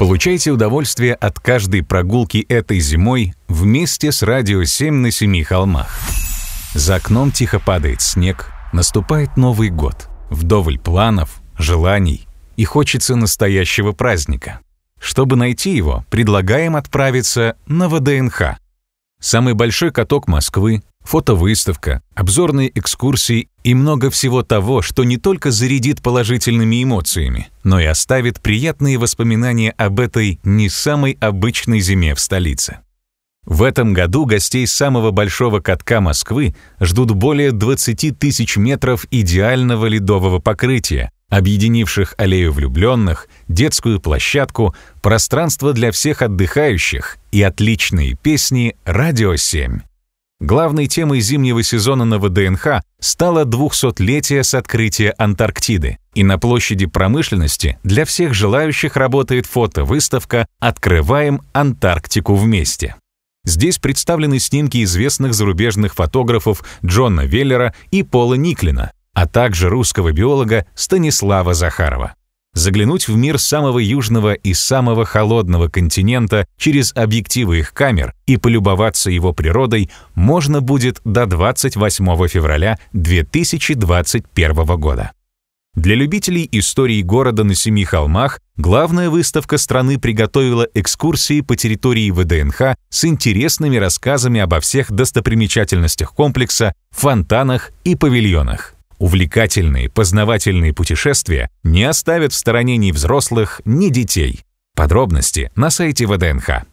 Получайте удовольствие от каждой прогулки этой зимой вместе с «Радио 7» на Семи холмах. За окном тихо падает снег, наступает Новый год. Вдоволь планов, желаний и хочется настоящего праздника. Чтобы найти его, предлагаем отправиться на ВДНХ. Самый большой каток Москвы, фотовыставка, обзорные экскурсии и много всего того, что не только зарядит положительными эмоциями, но и оставит приятные воспоминания об этой не самой обычной зиме в столице. В этом году гостей самого большого катка Москвы ждут более 20 тысяч метров идеального ледового покрытия, объединивших аллею влюбленных, детскую площадку, пространство для всех отдыхающих и отличные песни «Радио 7». Главной темой зимнего сезона на ВДНХ стало 200-летие с открытия Антарктиды, и на площади промышленности для всех желающих работает фотовыставка «Открываем Антарктику вместе». Здесь представлены снимки известных зарубежных фотографов Джона Веллера и Пола Никлина, а также русского биолога Станислава Захарова. Заглянуть в мир самого южного и самого холодного континента через объективы их камер и полюбоваться его природой можно будет до 28 февраля 2021 года. Для любителей истории города на Семи холмах главная выставка страны приготовила экскурсии по территории ВДНХ с интересными рассказами обо всех достопримечательностях комплекса, фонтанах и павильонах. Увлекательные, познавательные путешествия не оставят в стороне ни взрослых, ни детей. Подробности на сайте ВДНХ.